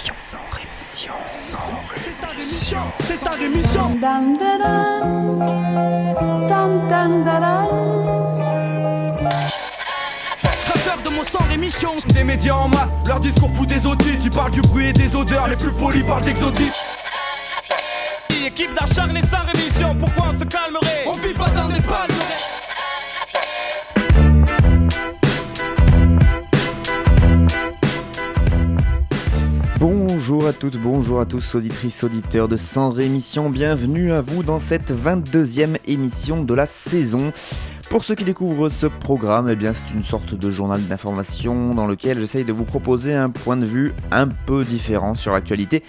rémission. Sans rémission. Sans rémission. C'est sa rémission. Cracheur de mon sang rémission. Des médias en masse, leur discours fout des audits. Tu parles du bruit et des odeurs, les plus polis parlent d'exotiques. Équipe d'acharnés sans rémission, pourquoi on se calmerait? On vit pas dans des palmes. Bonjour à toutes, bonjour à tous, auditrices, auditeurs de Sans Rémission, bienvenue à vous dans cette 22e émission de la saison. Pour ceux qui découvrent ce programme, eh bien c'est une sorte de journal d'information dans lequel j'essaye de vous proposer un point de vue un peu différent sur l'actualité,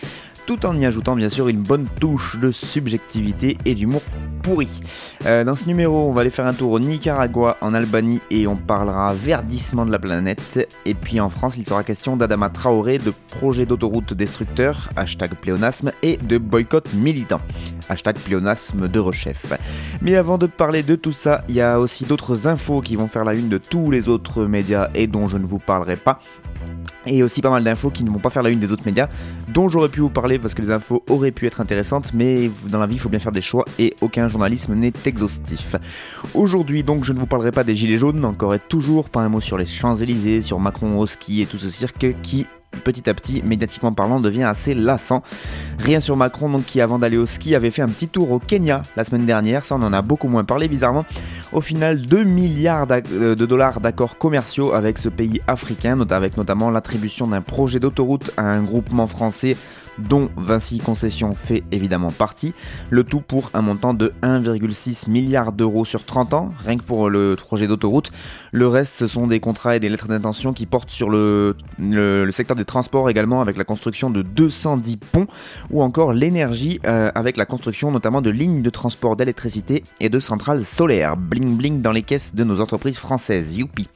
tout en y ajoutant bien sûr une bonne touche de subjectivité et d'humour pourri. Euh, dans ce numéro, on va aller faire un tour au Nicaragua, en Albanie, et on parlera verdissement de la planète. Et puis en France, il sera question d'Adama Traoré, de projets d'autoroute destructeurs, hashtag pléonasme, et de boycott militant, hashtag pléonasme de rechef. Mais avant de parler de tout ça, il y a aussi d'autres infos qui vont faire la une de tous les autres médias et dont je ne vous parlerai pas. Et aussi pas mal d'infos qui ne vont pas faire la une des autres médias, dont j'aurais pu vous parler parce que les infos auraient pu être intéressantes, mais dans la vie il faut bien faire des choix et aucun journalisme n'est exhaustif. Aujourd'hui donc je ne vous parlerai pas des gilets jaunes, encore et toujours pas un mot sur les Champs-Élysées, sur Macron au ski et tout ce cirque qui petit à petit, médiatiquement parlant, devient assez lassant. Rien sur Macron, donc, qui avant d'aller au ski avait fait un petit tour au Kenya la semaine dernière, ça on en a beaucoup moins parlé bizarrement. Au final, 2 milliards de dollars d'accords commerciaux avec ce pays africain, avec notamment l'attribution d'un projet d'autoroute à un groupement français dont Vinci Concession fait évidemment partie, le tout pour un montant de 1,6 milliard d'euros sur 30 ans, rien que pour le projet d'autoroute. Le reste, ce sont des contrats et des lettres d'intention qui portent sur le, secteur des transports également, avec la construction de 210 ponts, ou encore l'énergie, euh, avec la construction notamment de lignes de transport d'électricité et de centrales solaires. Bling bling dans les caisses de nos entreprises françaises, youpi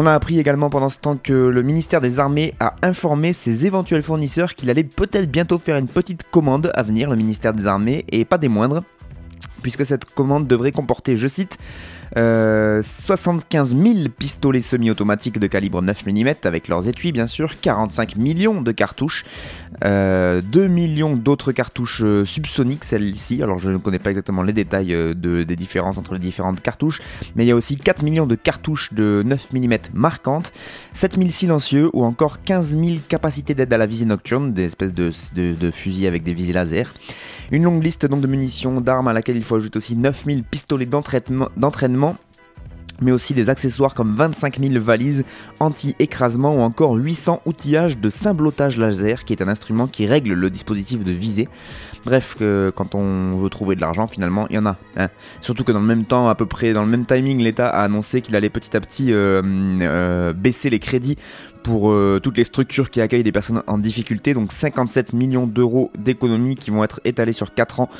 on a appris également pendant ce temps que le ministère des Armées a informé ses éventuels fournisseurs qu'il allait peut-être bientôt faire une petite commande à venir, le ministère des Armées, et pas des moindres, puisque cette commande devrait comporter, je cite, euh, 75 000 pistolets semi-automatiques de calibre 9 mm avec leurs étuis bien sûr, 45 millions de cartouches, euh, 2 millions d'autres cartouches euh, subsoniques, celles-ci, alors je ne connais pas exactement les détails euh, de, des différences entre les différentes cartouches, mais il y a aussi 4 millions de cartouches de 9 mm marquantes, 7 000 silencieux ou encore 15 000 capacités d'aide à la visée nocturne, des espèces de fusils avec des visées laser. Une longue liste donc de munitions, d'armes à laquelle il faut ajouter aussi 9000 pistolets d'entraînement mais aussi des accessoires comme 25 000 valises anti-écrasement ou encore 800 outillages de symblotage laser, qui est un instrument qui règle le dispositif de visée. Bref, quand on veut trouver de l'argent, finalement, il y en a. Hein. Surtout que dans le même temps, à peu près dans le même timing, l'État a annoncé qu'il allait petit à petit euh, euh, baisser les crédits pour euh, toutes les structures qui accueillent des personnes en difficulté, donc 57 millions d'euros d'économies qui vont être étalés sur 4 ans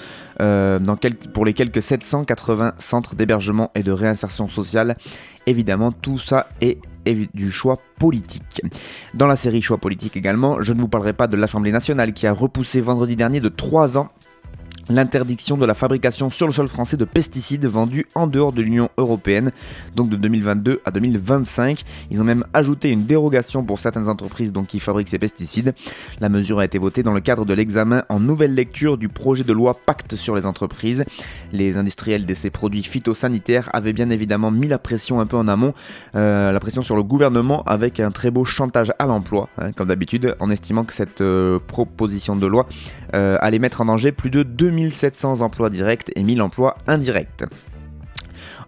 euh, dans pour les quelques 780 centres d'hébergement et de réinsertion sociale. Évidemment, tout ça est du choix politique. Dans la série choix politique également, je ne vous parlerai pas de l'Assemblée nationale qui a repoussé vendredi dernier de 3 ans l'interdiction de la fabrication sur le sol français de pesticides vendus en dehors de l'Union européenne, donc de 2022 à 2025. Ils ont même ajouté une dérogation pour certaines entreprises donc, qui fabriquent ces pesticides. La mesure a été votée dans le cadre de l'examen en nouvelle lecture du projet de loi Pacte sur les entreprises. Les industriels de ces produits phytosanitaires avaient bien évidemment mis la pression un peu en amont, euh, la pression sur le gouvernement avec un très beau chantage à l'emploi, hein, comme d'habitude, en estimant que cette euh, proposition de loi euh, allait mettre en danger plus de 2000 1700 emplois directs et 1000 emplois indirects.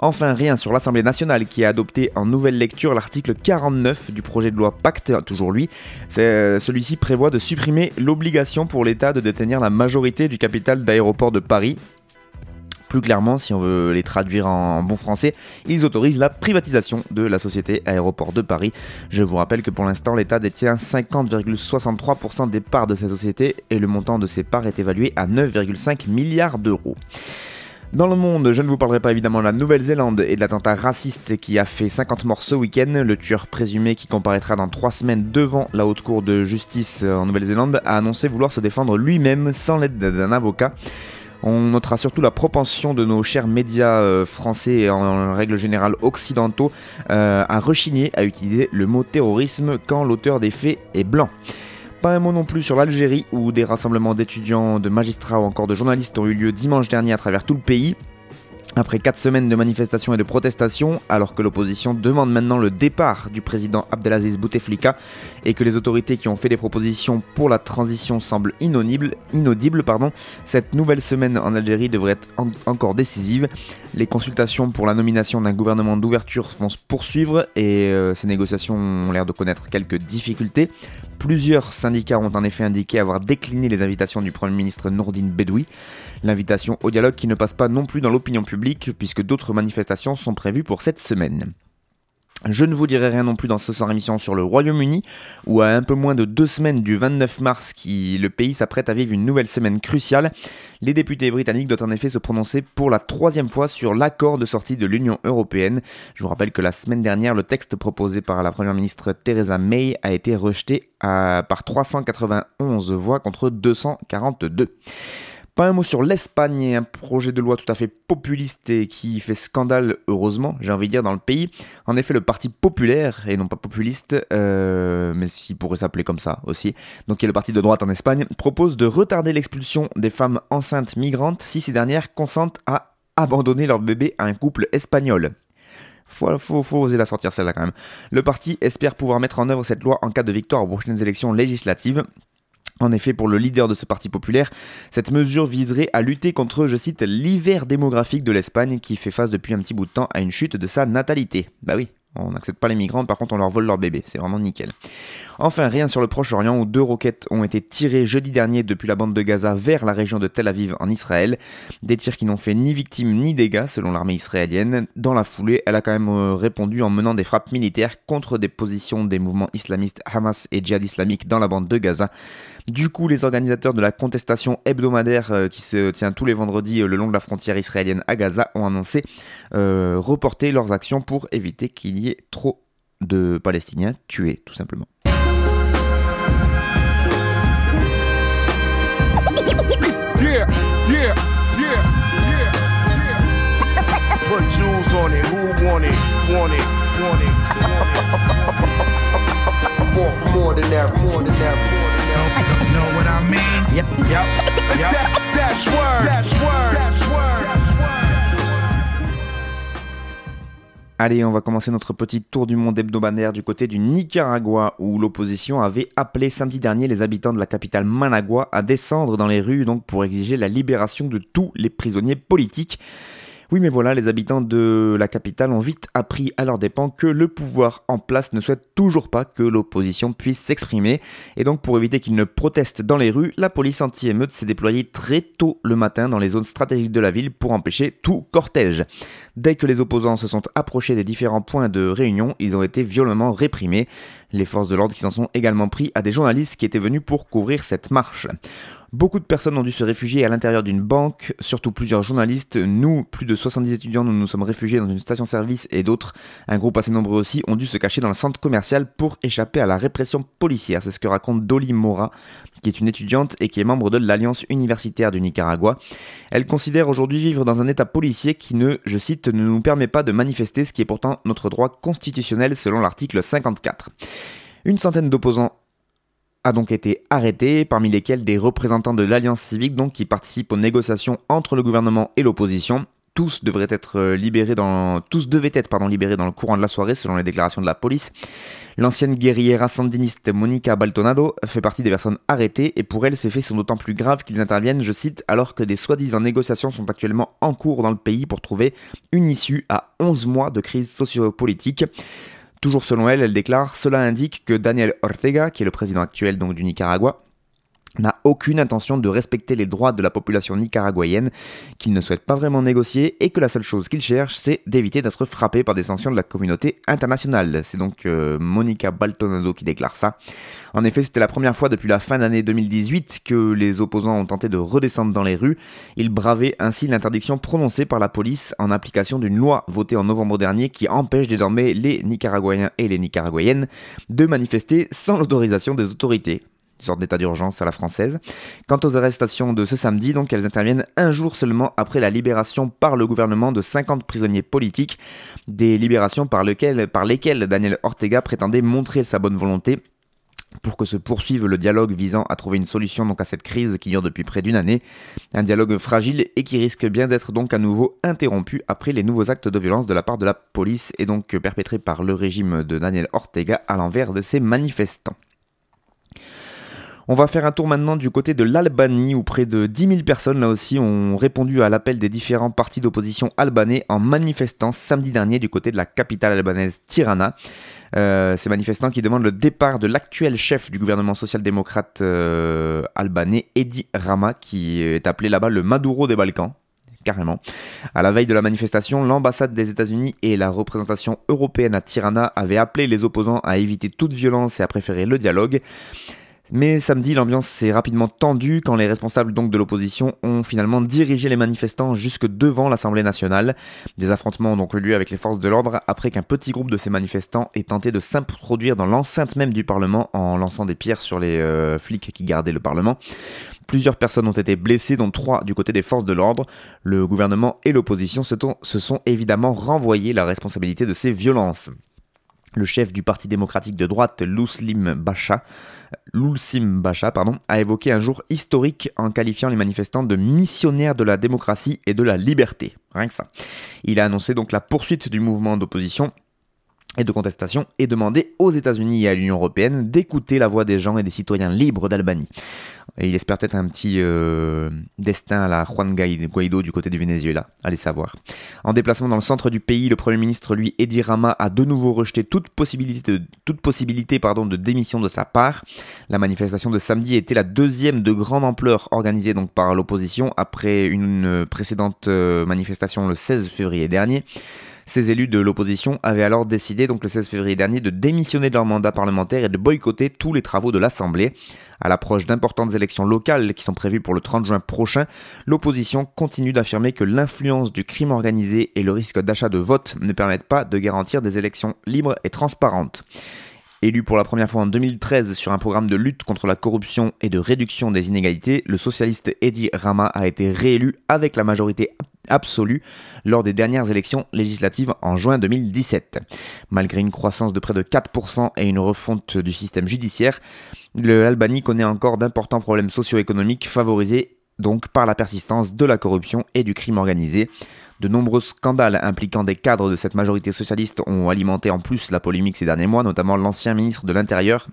Enfin, rien sur l'Assemblée nationale qui a adopté en nouvelle lecture l'article 49 du projet de loi Pacte, toujours lui. Celui-ci prévoit de supprimer l'obligation pour l'État de détenir la majorité du capital d'aéroport de Paris. Plus clairement, si on veut les traduire en bon français, ils autorisent la privatisation de la société Aéroport de Paris. Je vous rappelle que pour l'instant, l'État détient 50,63% des parts de cette société et le montant de ces parts est évalué à 9,5 milliards d'euros. Dans le monde, je ne vous parlerai pas évidemment de la Nouvelle-Zélande et de l'attentat raciste qui a fait 50 morts ce week-end. Le tueur présumé qui comparaîtra dans 3 semaines devant la haute cour de justice en Nouvelle-Zélande a annoncé vouloir se défendre lui-même sans l'aide d'un avocat. On notera surtout la propension de nos chers médias euh, français et en, règle générale occidentaux euh, à rechigner à utiliser le mot terrorisme quand l'auteur des faits est blanc. Pas un mot non plus sur l'Algérie, où des rassemblements d'étudiants, de magistrats ou encore de journalistes ont eu lieu dimanche dernier à travers tout le pays. Après 4 semaines de manifestations et de protestations, alors que l'opposition demande maintenant le départ du président Abdelaziz Bouteflika et que les autorités qui ont fait des propositions pour la transition semblent inaudibles, cette nouvelle semaine en Algérie devrait être encore décisive. Les consultations pour la nomination d'un gouvernement d'ouverture vont se poursuivre et euh, ces négociations ont l'air de connaître quelques difficultés. Plusieurs syndicats ont en effet indiqué avoir décliné les invitations du Premier ministre Nourdine Bedoui. L'invitation au dialogue qui ne passe pas non plus dans l'opinion publique puisque d'autres manifestations sont prévues pour cette semaine. Je ne vous dirai rien non plus dans ce sans émission sur le Royaume-Uni, où à un peu moins de deux semaines du 29 mars, qui le pays s'apprête à vivre une nouvelle semaine cruciale, les députés britanniques doivent en effet se prononcer pour la troisième fois sur l'accord de sortie de l'Union européenne. Je vous rappelle que la semaine dernière, le texte proposé par la première ministre Theresa May a été rejeté par 391 voix contre 242. Pas un mot sur l'Espagne un projet de loi tout à fait populiste et qui fait scandale, heureusement, j'ai envie de dire, dans le pays. En effet, le Parti populaire, et non pas populiste, euh, mais s'il pourrait s'appeler comme ça aussi, donc qui est le parti de droite en Espagne, propose de retarder l'expulsion des femmes enceintes migrantes si ces dernières consentent à abandonner leur bébé à un couple espagnol. Faut, oser la sortir celle-là quand même. Le parti espère pouvoir mettre en œuvre cette loi en cas de victoire aux prochaines élections législatives. En effet, pour le leader de ce parti populaire, cette mesure viserait à lutter contre, je cite, l'hiver démographique de l'Espagne qui fait face depuis un petit bout de temps à une chute de sa natalité. Bah oui, on n'accepte pas les migrants, par contre on leur vole leur bébé, c'est vraiment nickel. Enfin, rien sur le Proche-Orient où deux roquettes ont été tirées jeudi dernier depuis la bande de Gaza vers la région de Tel Aviv en Israël. Des tirs qui n'ont fait ni victimes ni dégâts selon l'armée israélienne. Dans la foulée, elle a quand même euh, répondu en menant des frappes militaires contre des positions des mouvements islamistes Hamas et Djihad islamique dans la bande de Gaza. Du coup, les organisateurs de la contestation hebdomadaire euh, qui se tient tous les vendredis euh, le long de la frontière israélienne à Gaza ont annoncé reporter leurs actions pour éviter qu'il y ait trop de Palestiniens tués, tout simplement. Yep. Yep. Yep. That's word. That's word. That's word. Allez, on va commencer notre petit tour du monde hebdomadaire du côté du Nicaragua, où l'opposition avait appelé samedi dernier les habitants de la capitale Managua à descendre dans les rues donc pour exiger la libération de tous les prisonniers politiques. Oui, mais voilà, les habitants de la capitale ont vite appris à leurs dépens que le pouvoir en place ne souhaite toujours pas que l'opposition puisse s'exprimer. Et donc, pour éviter qu'ils ne protestent dans les rues, la police anti-émeute s'est déployée très tôt le matin dans les zones stratégiques de la ville pour empêcher tout cortège. Dès que les opposants se sont approchés des différents points de réunion, ils ont été violemment réprimés. Les forces de l'ordre qui s'en sont également pris à des journalistes qui étaient venus pour couvrir cette marche. Beaucoup de personnes ont dû se réfugier à l'intérieur d'une banque, surtout plusieurs journalistes. Nous, plus de 70 étudiants, nous nous sommes réfugiés dans une station-service et d'autres, un groupe assez nombreux aussi, ont dû se cacher dans le centre commercial pour échapper à la répression policière. C'est ce que raconte Dolly Mora, qui est une étudiante et qui est membre de l'Alliance universitaire du Nicaragua. Elle considère aujourd'hui vivre dans un état policier qui ne, je cite, ne nous permet pas de manifester ce qui est pourtant notre droit constitutionnel selon l'article 54. Une centaine d'opposants a donc été arrêté, parmi lesquels des représentants de l'Alliance civique qui participent aux négociations entre le gouvernement et l'opposition. Tous devraient être euh, libérés dans tous devaient être pardon libérés dans le courant de la soirée selon les déclarations de la police. L'ancienne guerrière sandiniste Monica Baltonado fait partie des personnes arrêtées et pour elle ces faits sont d'autant plus graves qu'ils interviennent, je cite, alors que des soi-disant négociations sont actuellement en cours dans le pays pour trouver une issue à 11 mois de crise sociopolitique. Toujours selon elle, elle déclare Cela indique que Daniel Ortega, qui est le président actuel donc du Nicaragua, n'a aucune intention de respecter les droits de la population nicaraguayenne, qu'il ne souhaite pas vraiment négocier et que la seule chose qu'il cherche, c'est d'éviter d'être frappé par des sanctions de la communauté internationale. C'est donc euh, Monica Baltonado qui déclare ça. En effet, c'était la première fois depuis la fin d'année 2018 que les opposants ont tenté de redescendre dans les rues. Ils bravaient ainsi l'interdiction prononcée par la police en application d'une loi votée en novembre dernier qui empêche désormais les Nicaraguayens et les Nicaraguayennes de manifester sans l'autorisation des autorités sorte d'état d'urgence à la française. Quant aux arrestations de ce samedi, donc elles interviennent un jour seulement après la libération par le gouvernement de 50 prisonniers politiques, des libérations par, lesquelles, par lesquelles Daniel Ortega prétendait montrer sa bonne volonté pour que se poursuive le dialogue visant à trouver une solution donc à cette crise qui dure depuis près d'une année. Un dialogue fragile et qui risque bien d'être donc à nouveau interrompu après les nouveaux actes de violence de la part de la police et donc perpétrés par le régime de Daniel Ortega à l'envers de ces manifestants. On va faire un tour maintenant du côté de l'Albanie où près de 10 000 personnes là aussi ont répondu à l'appel des différents partis d'opposition albanais en manifestant samedi dernier du côté de la capitale albanaise Tirana. Euh, ces manifestants qui demandent le départ de l'actuel chef du gouvernement social-démocrate euh, albanais, Edi Rama, qui est appelé là-bas le Maduro des Balkans carrément. À la veille de la manifestation, l'ambassade des États-Unis et la représentation européenne à Tirana avaient appelé les opposants à éviter toute violence et à préférer le dialogue. Mais samedi, l'ambiance s'est rapidement tendue quand les responsables donc de l'opposition ont finalement dirigé les manifestants jusque devant l'Assemblée nationale. Des affrontements ont donc eu lieu avec les forces de l'ordre après qu'un petit groupe de ces manifestants ait tenté de s'introduire dans l'enceinte même du Parlement en lançant des pierres sur les euh, flics qui gardaient le Parlement. Plusieurs personnes ont été blessées, dont trois du côté des forces de l'ordre. Le gouvernement et l'opposition se, se sont évidemment renvoyés la responsabilité de ces violences. Le chef du Parti démocratique de droite, Louslim Bacha, Lulsim Bacha a évoqué un jour historique en qualifiant les manifestants de missionnaires de la démocratie et de la liberté. Rien que ça. Il a annoncé donc la poursuite du mouvement d'opposition et de contestation et demandé aux États-Unis et à l'Union européenne d'écouter la voix des gens et des citoyens libres d'Albanie. Et il espère peut-être un petit euh, destin à la Juan Guaido du côté du Venezuela, allez savoir. En déplacement dans le centre du pays, le Premier ministre, lui, Edi Rama, a de nouveau rejeté toute possibilité, de, toute possibilité pardon, de démission de sa part. La manifestation de samedi était la deuxième de grande ampleur organisée donc par l'opposition après une précédente euh, manifestation le 16 février dernier. Ces élus de l'opposition avaient alors décidé, donc le 16 février dernier, de démissionner de leur mandat parlementaire et de boycotter tous les travaux de l'Assemblée. À l'approche d'importantes élections locales qui sont prévues pour le 30 juin prochain, l'opposition continue d'affirmer que l'influence du crime organisé et le risque d'achat de vote ne permettent pas de garantir des élections libres et transparentes. Élu pour la première fois en 2013 sur un programme de lutte contre la corruption et de réduction des inégalités, le socialiste Edi Rama a été réélu avec la majorité absolue lors des dernières élections législatives en juin 2017. Malgré une croissance de près de 4% et une refonte du système judiciaire, l'Albanie connaît encore d'importants problèmes socio-économiques favorisés donc par la persistance de la corruption et du crime organisé. De nombreux scandales impliquant des cadres de cette majorité socialiste ont alimenté en plus la polémique ces derniers mois, notamment l'ancien ministre de l'Intérieur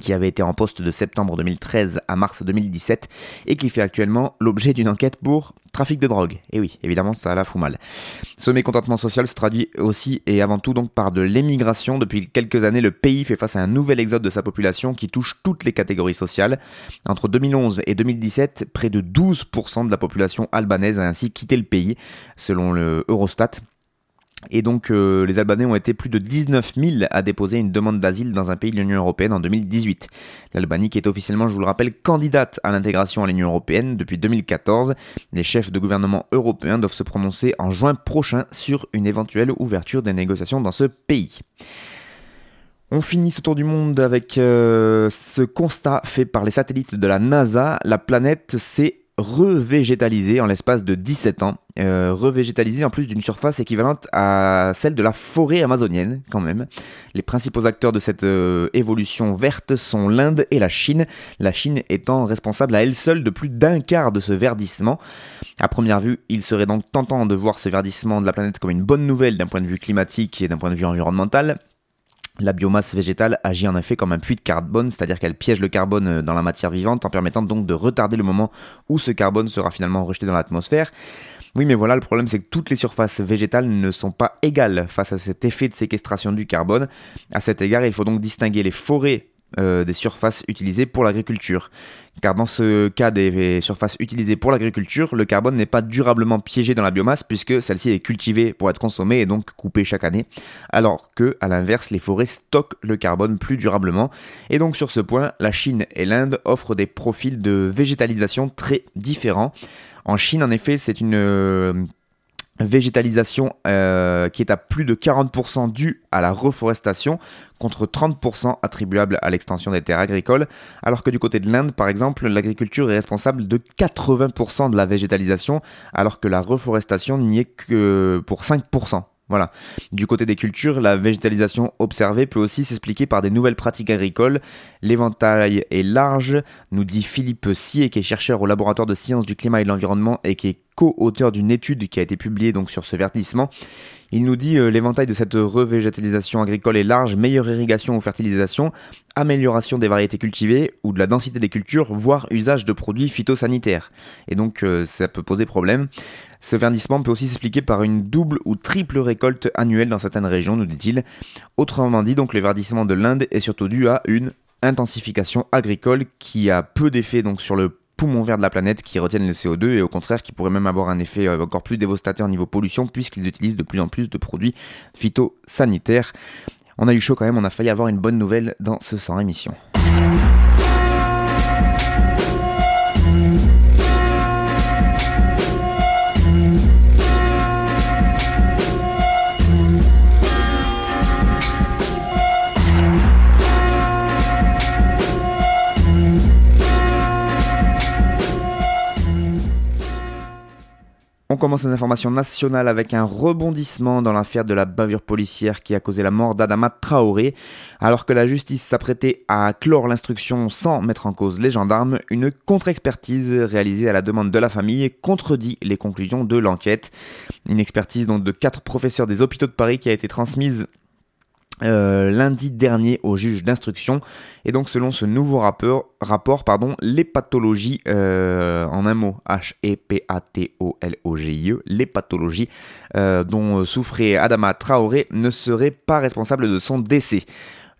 qui avait été en poste de septembre 2013 à mars 2017 et qui fait actuellement l'objet d'une enquête pour trafic de drogue. Et oui, évidemment, ça la fout mal. Ce mécontentement social se traduit aussi et avant tout donc par de l'émigration. Depuis quelques années, le pays fait face à un nouvel exode de sa population qui touche toutes les catégories sociales. Entre 2011 et 2017, près de 12% de la population albanaise a ainsi quitté le pays, selon le Eurostat. Et donc euh, les Albanais ont été plus de 19 000 à déposer une demande d'asile dans un pays de l'Union Européenne en 2018. L'Albanie qui est officiellement, je vous le rappelle, candidate à l'intégration à l'Union Européenne depuis 2014. Les chefs de gouvernement européens doivent se prononcer en juin prochain sur une éventuelle ouverture des négociations dans ce pays. On finit ce tour du monde avec euh, ce constat fait par les satellites de la NASA. La planète s'est revégétalisé en l'espace de 17 ans, euh, revégétalisé en plus d'une surface équivalente à celle de la forêt amazonienne quand même. Les principaux acteurs de cette euh, évolution verte sont l'Inde et la Chine, la Chine étant responsable à elle seule de plus d'un quart de ce verdissement. À première vue, il serait donc tentant de voir ce verdissement de la planète comme une bonne nouvelle d'un point de vue climatique et d'un point de vue environnemental, la biomasse végétale agit en effet comme un puits de carbone, c'est-à-dire qu'elle piège le carbone euh, dans la matière vivante en permettant donc de retarder le moment où ce carbone sera finalement rejeté dans l'atmosphère. Oui, mais voilà, le problème c'est que toutes les surfaces végétales ne sont pas égales face à cet effet de séquestration du carbone. À cet égard, il faut donc distinguer les forêts euh, des surfaces utilisées pour l'agriculture. Car dans ce cas des surfaces utilisées pour l'agriculture, le carbone n'est pas durablement piégé dans la biomasse puisque celle-ci est cultivée pour être consommée et donc coupée chaque année, alors que, à l'inverse, les forêts stockent le carbone plus durablement. Et donc sur ce point, la Chine et l'Inde offrent des profils de végétalisation très différents. En Chine, en effet, c'est une euh, végétalisation euh, qui est à plus de 40% due à la reforestation contre 30% attribuable à l'extension des terres agricoles, alors que du côté de l'Inde par exemple l'agriculture est responsable de 80% de la végétalisation alors que la reforestation n'y est que pour 5%. Voilà. Du côté des cultures, la végétalisation observée peut aussi s'expliquer par des nouvelles pratiques agricoles. L'éventail est large, nous dit Philippe Sier, qui est chercheur au laboratoire de sciences du climat et de l'environnement et qui est co-auteur d'une étude qui a été publiée donc sur ce verdissement. Il nous dit euh, l'éventail de cette revégétalisation agricole est large, meilleure irrigation ou fertilisation, amélioration des variétés cultivées ou de la densité des cultures, voire usage de produits phytosanitaires. Et donc euh, ça peut poser problème. Ce verdissement peut aussi s'expliquer par une double ou triple récolte annuelle dans certaines régions, nous dit-il. Autrement dit, donc le verdissement de l'Inde est surtout dû à une intensification agricole qui a peu d'effet donc sur le poumon vert de la planète qui retiennent le CO2 et au contraire qui pourrait même avoir un effet euh, encore plus dévastateur niveau pollution puisqu'ils utilisent de plus en plus de produits phytosanitaires. On a eu chaud quand même, on a failli avoir une bonne nouvelle dans ce sans émission. Les informations nationales avec un rebondissement dans l'affaire de la bavure policière qui a causé la mort d'Adama Traoré. Alors que la justice s'apprêtait à clore l'instruction sans mettre en cause les gendarmes, une contre-expertise réalisée à la demande de la famille contredit les conclusions de l'enquête. Une expertise donc de quatre professeurs des hôpitaux de Paris qui a été transmise euh, lundi dernier au juge d'instruction. Et donc selon ce nouveau rapport, les pathologies, euh, en un mot, H-E-P-A-T-O-L-O-G-I-E, e, les pathologies euh, dont souffrait Adama Traoré ne seraient pas responsables de son décès.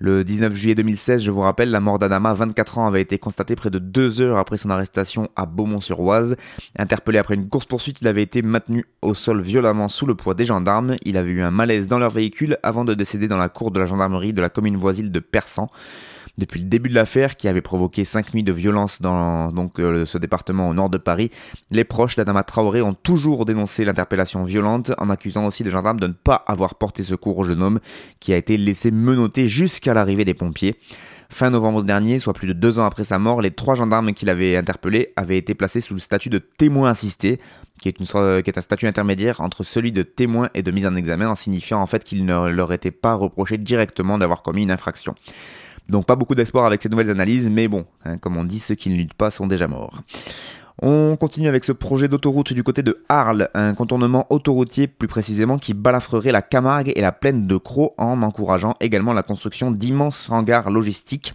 Le 19 juillet 2016, je vous rappelle, la mort d'Adama, 24 ans, avait été constatée près de deux heures après son arrestation à Beaumont-sur-Oise. Interpellé après une course-poursuite, il avait été maintenu au sol violemment sous le poids des gendarmes. Il avait eu un malaise dans leur véhicule avant de décéder dans la cour de la gendarmerie de la commune voisine de Persan depuis le début de l'affaire qui avait provoqué 5 nuits de violence dans euh, ce département au nord de Paris. Les proches d'Adama Traoré ont toujours dénoncé l'interpellation violente en accusant aussi les gendarmes de ne pas avoir porté secours au jeune homme qui a été laissé menotter jusqu'à l'arrivée des pompiers. Fin novembre dernier, soit plus de deux ans après sa mort, les trois gendarmes qui l'avaient interpellé avaient été placés sous le statut de témoin assisté, qui est, qui est un statut intermédiaire entre celui de témoin et de mise en examen, en signifiant en fait qu'il ne leur était pas reproché directement d'avoir commis une infraction. Donc pas beaucoup d'espoir avec ces nouvelles analyses, mais bon, hein, comme on dit, ceux qui ne luttent pas sont déjà morts. On continue avec ce projet d'autoroute du côté de Arles, un contournement autoroutier plus précisément qui balafrerait la Camargue et la plaine de Croix en encourageant également la construction d'immenses hangars logistiques.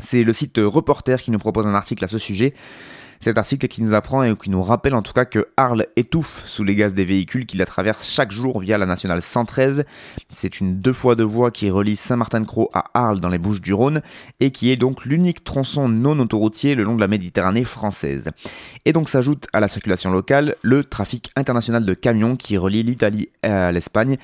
C'est le site Reporter qui nous propose un article à ce sujet. Cet article qui nous apprend et qui nous rappelle en tout cas que Arles étouffe sous les gaz des véhicules qui la traversent chaque jour via la nationale 113. C'est une deux fois deux voies qui relie Saint-Martin-de-Croix à Arles dans les Bouches du Rhône et qui est donc l'unique tronçon non autoroutier le long de la Méditerranée française. Et donc s'ajoute à la circulation locale le trafic international de camions qui relie l'Italie à l'Espagne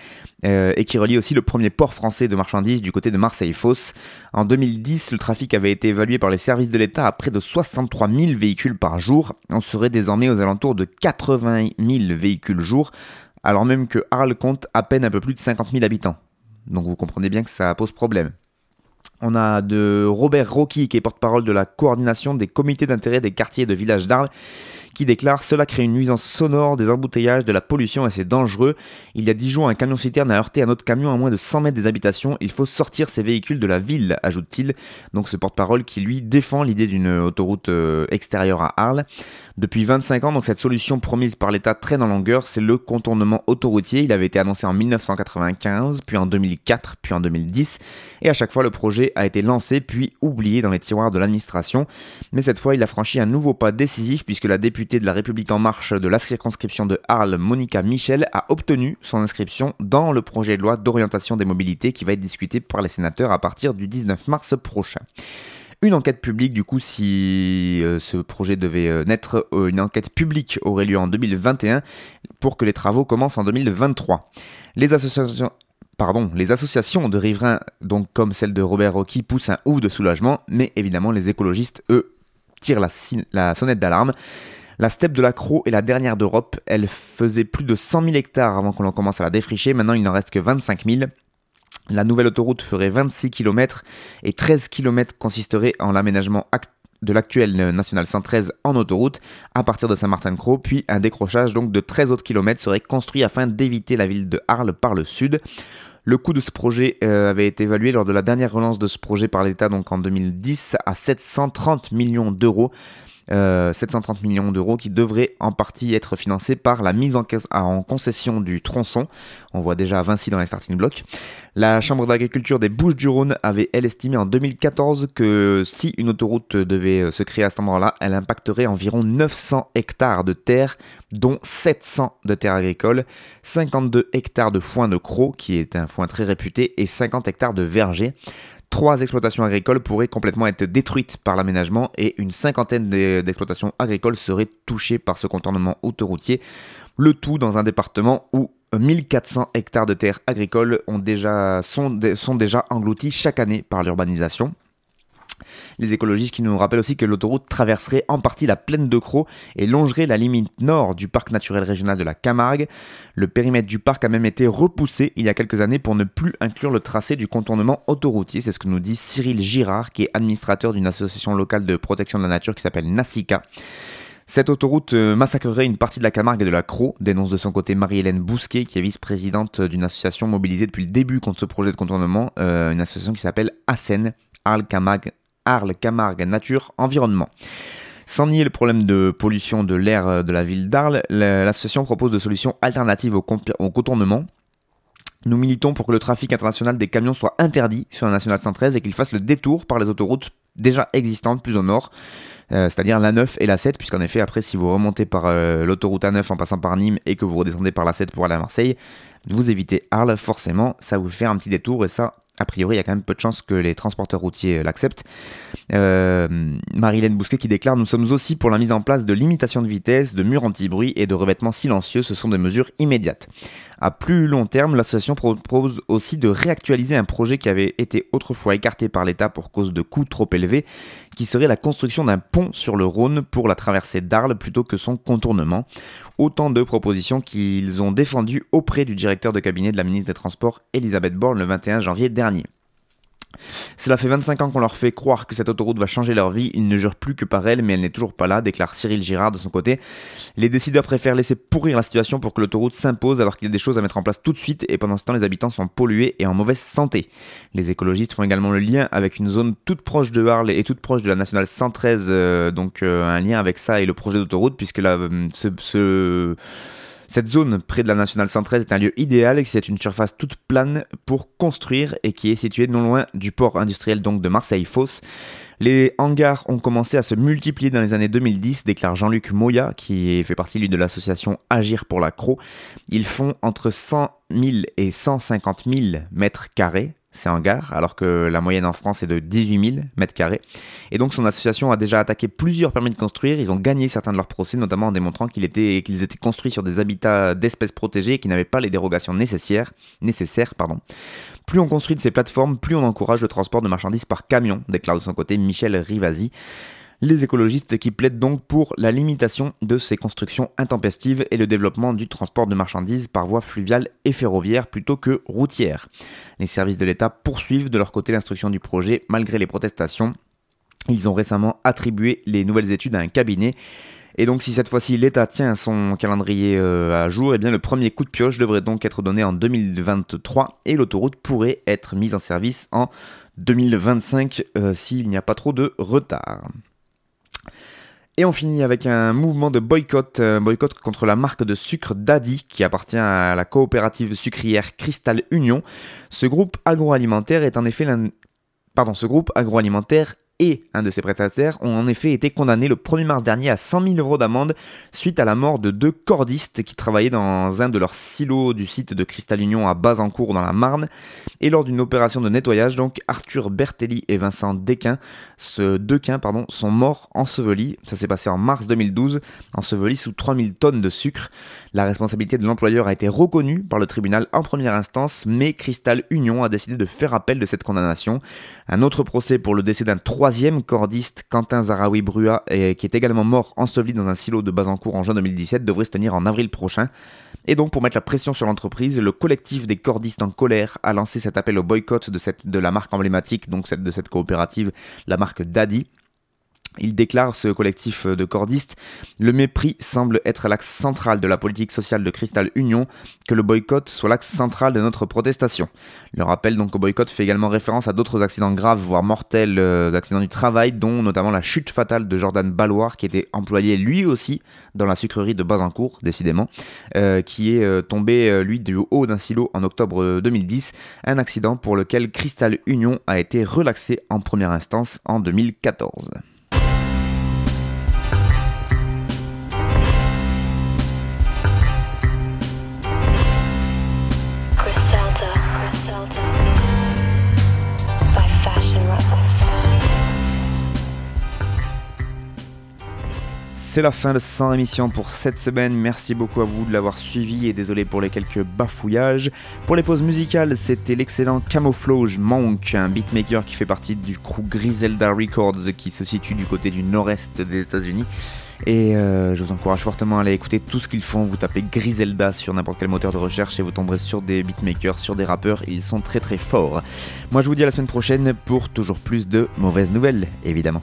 euh, et qui relie aussi le premier port français de marchandises du côté de Marseille-Fosse. En 2010, le trafic avait été évalué par les services de l'État à près de 63 000 véhicules par jour. On serait désormais aux alentours de 80 000 véhicules jour, alors même que Arles compte à peine un peu plus de 50 000 habitants. Donc vous comprenez bien que ça pose problème. On a de Robert Rocky qui est porte-parole de la coordination des comités d'intérêt des quartiers de village d'Arles qui déclare Cela crée une nuisance sonore, des embouteillages, de la pollution et c'est dangereux. Il y a 10 jours, un camion citerne a heurté un autre camion à moins de 100 mètres des habitations. Il faut sortir ces véhicules de la ville, ajoute-t-il. Donc ce porte-parole qui lui défend l'idée d'une autoroute euh, extérieure à Arles. Depuis 25 ans, donc cette solution promise par l'État traîne en longueur, c'est le contournement autoroutier. Il avait été annoncé en 1995, puis en 2004, puis en 2010, et à chaque fois le projet a été lancé puis oublié dans les tiroirs de l'administration. Mais cette fois, il a franchi un nouveau pas décisif puisque la députée de la République en marche de la circonscription de Arles, Monica Michel, a obtenu son inscription dans le projet de loi d'orientation des mobilités qui va être discuté par les sénateurs à partir du 19 mars prochain une enquête publique, du coup, si euh, ce projet devait euh, naître, euh, une enquête publique aurait lieu en 2021 pour que les travaux commencent en 2023. Les associations, de riverains, donc comme celle de Robert Rocky, poussent un ouf de soulagement, mais évidemment les écologistes, eux, tirent la sonnette d'alarme. La steppe de la Croix est la dernière d'Europe. Elle faisait plus de 100 000 hectares avant qu'on commence à la défricher. Maintenant, il n'en reste que 25 000. La nouvelle autoroute ferait 26 km et 13 km consisterait en l'aménagement de l'actuelle nationale 113 en autoroute à partir de Saint-Martin-de-Croix, puis un décrochage de 13 autres kilomètres serait construit afin d'éviter la ville de Arles par le sud. Le coût de ce projet euh, avait été évalué lors de la dernière relance de ce projet par l'État, donc en 2010, à 730 millions d'euros. 730 euh, millions d'euros qui devraient en partie être financés par la mise en, en, concession du tronçon. On voit déjà Vinci dans les starting blocks. La Chambre d'agriculture des Bouches-du-Rhône avait, elle, estimé en 2014 que si une autoroute devait euh, se créer à cet endroit-là, elle impacterait environ 900 hectares de terre, dont 700 de terres agricoles, 52 hectares de foin de Croc, qui est un foin très réputé, et 50 hectares de vergers trois exploitations agricoles pourraient complètement être détruites par l'aménagement et une cinquantaine d'exploitations agricoles seraient touchées par ce contournement autoroutier. Le tout dans un département où 1400 hectares de terres agricoles sont déjà engloutis chaque année par l'urbanisation. Les écologistes qui nous rappellent aussi que l'autoroute traverserait en partie la plaine de Croix et longerait la limite nord du parc naturel régional de la Camargue. Le périmètre du parc a même été repoussé il y a quelques années pour ne plus inclure le tracé du contournement autoroutier. C'est ce que nous dit Cyril Girard, qui est administrateur d'une association locale de protection de la nature qui s'appelle Nassica. Cette autoroute euh, massacrerait une partie de la Camargue et de la Croix, dénonce de son côté Marie-Hélène Bousquet, qui est vice-présidente d'une association mobilisée depuis le début contre ce projet de contournement, euh, une association qui s'appelle ASEN, Arles Camargue Arles, Camargue, Nature, Environnement. Sans nier le problème de pollution de l'air euh, de la ville d'Arles, l'association propose des solutions alternatives au, contournement. Nous militons pour que le trafic international des camions soit interdit sur la nationale 113 et qu'il fasse le détour par les autoroutes déjà existantes plus au nord, euh, c'est-à-dire la 9 et la 7, puisqu'en effet, après, si vous remontez par euh, l'autoroute A9 en passant par Nîmes et que vous redescendez par la 7 pour aller à Marseille, vous évitez Arles, forcément, ça vous fait un petit détour et ça, a priori, il y a quand même peu de chances que les transporteurs routiers l'acceptent. Euh, Marilène Bousquet qui déclare Nous sommes aussi pour la mise en place de limitations de vitesse, de murs anti-bruit et de revêtements silencieux. Ce sont des mesures immédiates. À plus long terme, l'association propose aussi de réactualiser un projet qui avait été autrefois écarté par l'État pour cause de coûts trop élevés, qui serait la construction d'un pont sur le Rhône pour la traversée d'Arles plutôt que son contournement. Autant de propositions qu'ils ont défendues auprès du directeur de cabinet de la ministre des Transports, Elisabeth Borne, le 21 janvier dernier. Cela fait 25 ans qu'on leur fait croire que cette autoroute va changer leur vie, ils ne jurent plus que par elle, mais elle n'est toujours pas là, déclare Cyril Girard de son côté. Les décideurs préfèrent laisser pourrir la situation pour que l'autoroute s'impose alors qu'il y a des choses à mettre en place tout de suite et pendant ce temps les habitants sont pollués et en mauvaise santé. Les écologistes font également le lien avec une zone toute proche de Arles et toute proche de la nationale 113, euh, donc euh, un lien avec ça et le projet d'autoroute puisque là, euh, ce cette zone près de la nationale 113 est un lieu idéal et c'est une surface toute plane pour construire et qui est située non loin du port industriel donc de Marseille-Fosse. Les hangars ont commencé à se multiplier dans les années 2010, déclare Jean-Luc Moya, qui fait partie de l'association Agir pour la Croix. Ils font entre 100 000 et 150 000 mètres carrés, c'est un gare, alors que la moyenne en France est de 18 000 mètres carrés. Et donc son association a déjà attaqué plusieurs permis de construire. Ils ont gagné certains de leurs procès, notamment en démontrant qu'ils étaient, construits sur des habitats d'espèces protégées et qui n'avaient pas les dérogations nécessaires. Plus on construit de ces plateformes, plus on encourage le transport de marchandises par camion, déclare de son côté Michel Rivasi. Les écologistes qui plaident donc pour la limitation de ces constructions intempestives et le développement du transport de marchandises par voie fluviale et ferroviaire plutôt que routière. Les services de l'État poursuivent de leur côté l'instruction du projet malgré les protestations. Ils ont récemment attribué les nouvelles études à un cabinet. Et donc si cette fois-ci l'État tient son calendrier euh, à jour, eh bien le premier coup de pioche devrait donc être donné en 2023 et l'autoroute pourrait être mise en service en 2025 euh, s'il n'y a pas trop de retard. Et on finit avec un mouvement de boycott, boycott contre la marque de sucre Daddy qui appartient à la coopérative sucrière Crystal Union. Ce groupe agroalimentaire est en effet l'un Pardon, ce groupe agroalimentaire et un de ses prestataires ont en effet été condamnés le 1er mars dernier à 100 000 euros d'amende suite à la mort de deux cordistes qui travaillaient dans un de leurs silos du site de Cristal Union à Bazancourt dans la Marne. Et lors d'une opération de nettoyage, donc Arthur Bertelli et Vincent Desquin, ce Dequin, pardon, sont morts ensevelis. Ça s'est passé en mars 2012, ensevelis sous 3000 tonnes de sucre. La responsabilité de l'employeur a été reconnue par le tribunal en première instance, mais Cristal Union a décidé de faire appel de cette condamnation. Un autre procès pour le décès d'un troisième cordiste, Quentin Zaraoui Brua, qui est également mort enseveli dans un silo de Bazancourt en juin 2017, devrait se tenir en avril prochain. Et donc, pour mettre la pression sur l'entreprise, le collectif des cordistes en colère a lancé cet appel au boycott de, la marque emblématique, donc de cette coopérative, la marque Daddy. Il déclare, ce collectif de cordistes, le mépris semble être l'axe central de la politique sociale de Crystal Union, que le boycott soit l'axe central de notre protestation. Le rappel donc au boycott fait également référence à d'autres accidents graves, voire mortels, euh, d'accidents du travail, dont notamment la chute fatale de Jordan Balloir, qui était employé lui aussi dans la sucrerie de Bazancourt, décidément, euh, qui est euh, tombé lui du haut d'un silo en octobre 2010, un accident pour lequel Crystal Union a été relaxé en première instance en 2014. C'est la fin de 100 émissions pour cette semaine. Merci beaucoup à vous de l'avoir suivi et désolé pour les quelques bafouillages. Pour les pauses musicales, c'était l'excellent Camouflage Monk, un beatmaker qui fait partie du crew Griselda Records qui se situe du côté du nord-est des États-Unis. Et euh, je vous encourage fortement à aller écouter tout ce qu'ils font. Vous tapez Griselda sur n'importe quel moteur de recherche et vous tomberez sur des beatmakers, sur des rappeurs. Ils sont très très forts. Moi je vous dis à la semaine prochaine pour toujours plus de mauvaises nouvelles, évidemment.